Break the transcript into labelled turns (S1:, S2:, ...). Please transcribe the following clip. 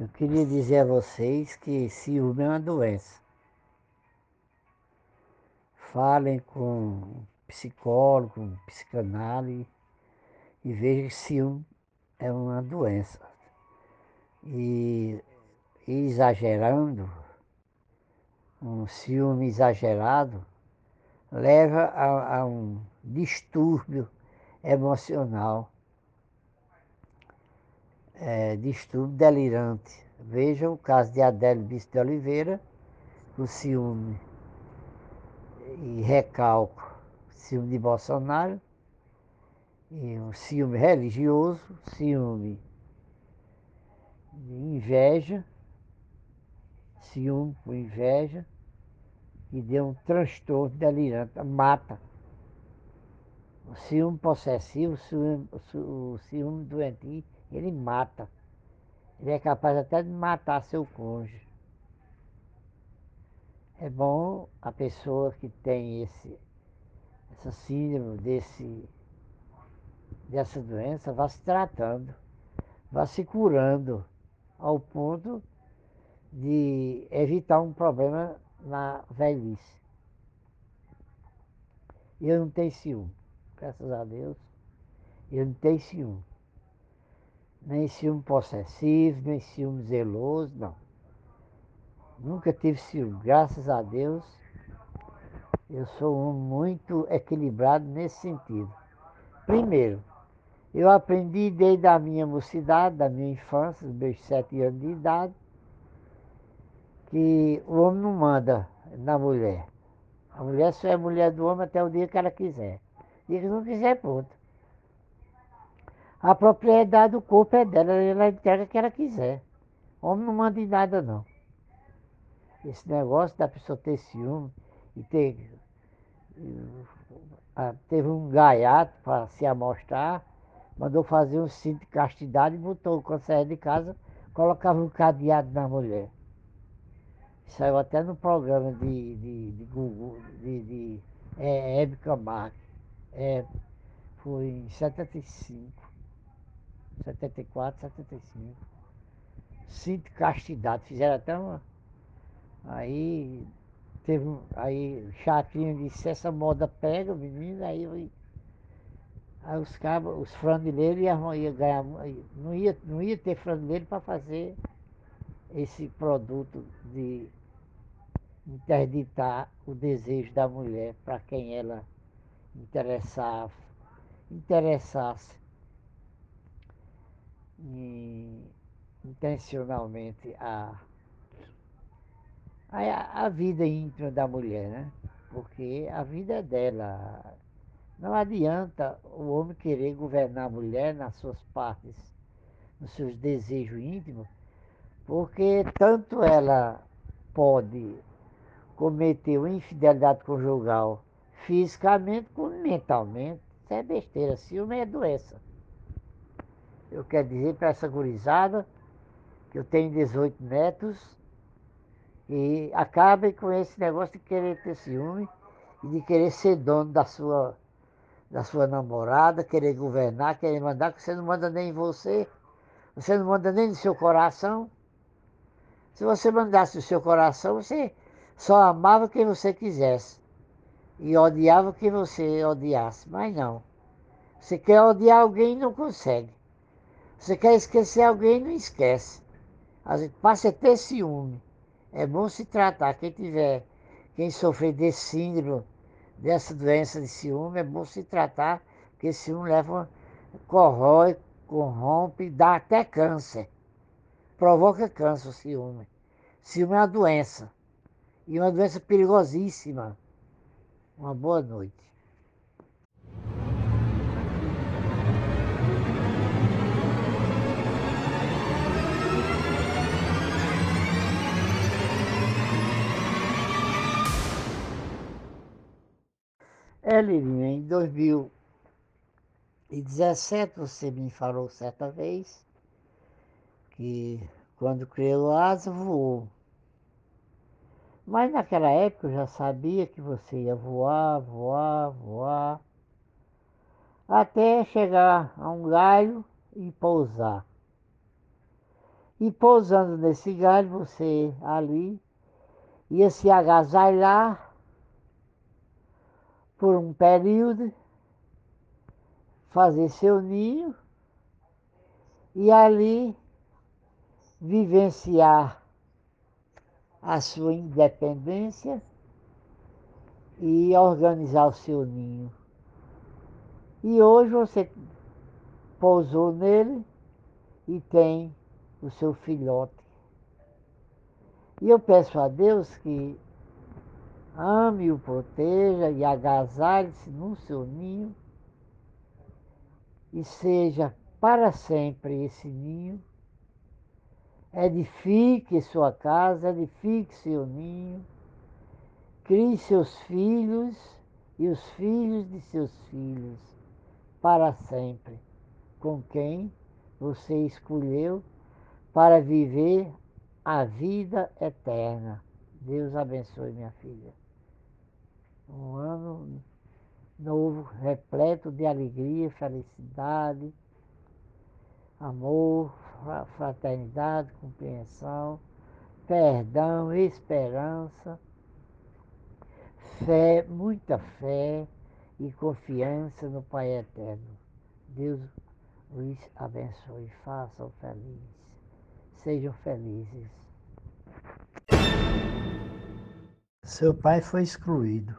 S1: Eu queria dizer a vocês que ciúme é uma doença. Falem com psicólogo, com psicanálise e vejam que ciúme é uma doença. E exagerando, um ciúme exagerado, leva a, a um distúrbio emocional, é, distúrbio delirante. Veja o caso de Adélio Bispo de Oliveira, o ciúme e recalco, ciúme de Bolsonaro, e um ciúme religioso, ciúme de inveja, ciúme com inveja, e deu um transtorno delirante, mata. O ciúme possessivo, o ciúme, o ciúme doentio, ele mata. Ele é capaz até de matar seu cônjuge. É bom a pessoa que tem esse, essa síndrome desse, dessa doença vá se tratando, vá se curando ao ponto de evitar um problema na velhice. Eu não tenho ciúme, graças a Deus, eu não tenho ciúme. Nem ciúme possessivo, nem ciúme zeloso, não. Nunca tive ciúme, graças a Deus. Eu sou um muito equilibrado nesse sentido. Primeiro, eu aprendi desde a minha mocidade, da minha infância, dos meus sete anos de idade, que o homem não manda na mulher. A mulher só é mulher do homem até o dia que ela quiser. E que não quiser, ponto. A propriedade do corpo é dela, ela entrega o que ela quiser. Homem não manda em nada, não. Esse negócio da pessoa ter ciúme e ter. Teve um gaiato para se amostrar, mandou fazer um cinto de castidade e botou, quando saía de casa, colocava um cadeado na mulher. Saiu até no programa de, de, de Google, de, de é, Camargo. É, foi em 75, 74, 75. Cinto castidade, fizeram até uma. Aí teve um, aí Chacrinha disse, essa moda pega, menino, aí, aí os cabos, os frandileiros iam ganhar, não ia, não ia ter frandileiro para fazer esse produto de interditar o desejo da mulher para quem ela interessava, interessasse intencionalmente a, a, a vida íntima da mulher, né? Porque a vida é dela. Não adianta o homem querer governar a mulher nas suas partes, nos seus desejos íntimos, porque tanto ela pode cometeu infidelidade conjugal fisicamente como mentalmente. Isso é besteira, ciúme é doença. Eu quero dizer para essa gurizada que eu tenho 18 netos e acabem com esse negócio de querer ter ciúme e de querer ser dono da sua, da sua namorada, querer governar, querer mandar, que você não manda nem em você, você não manda nem no seu coração. Se você mandasse o seu coração, você só amava quem você quisesse e odiava quem você odiasse. Mas não. Você quer odiar alguém e não consegue. Você quer esquecer alguém não esquece. Passa a ter ciúme. É bom se tratar. Quem tiver, quem sofrer desse síndrome, dessa doença de ciúme, é bom se tratar, porque esse ciúme leva, corrói, corrompe, dá até câncer. Provoca câncer o ciúme. Ciúme é uma doença e uma doença perigosíssima. Uma boa noite. Lirinha, em 2017 você me falou certa vez que quando criou asa voou. Mas naquela época eu já sabia que você ia voar, voar, voar, até chegar a um galho e pousar. E pousando nesse galho, você ali ia se agasalhar por um período, fazer seu ninho e ali vivenciar a sua independência e organizar o seu ninho. E hoje você pousou nele e tem o seu filhote. E eu peço a Deus que ame, o proteja e agasalhe-se no seu ninho e seja para sempre esse ninho. Edifique sua casa, edifique seu ninho, crie seus filhos e os filhos de seus filhos para sempre, com quem você escolheu para viver a vida eterna. Deus abençoe minha filha. Um ano novo, repleto de alegria, felicidade, amor, fraternidade, compreensão, perdão, esperança, fé, muita fé e confiança no Pai Eterno. Deus os abençoe, façam felizes. Sejam felizes. Seu pai foi excluído.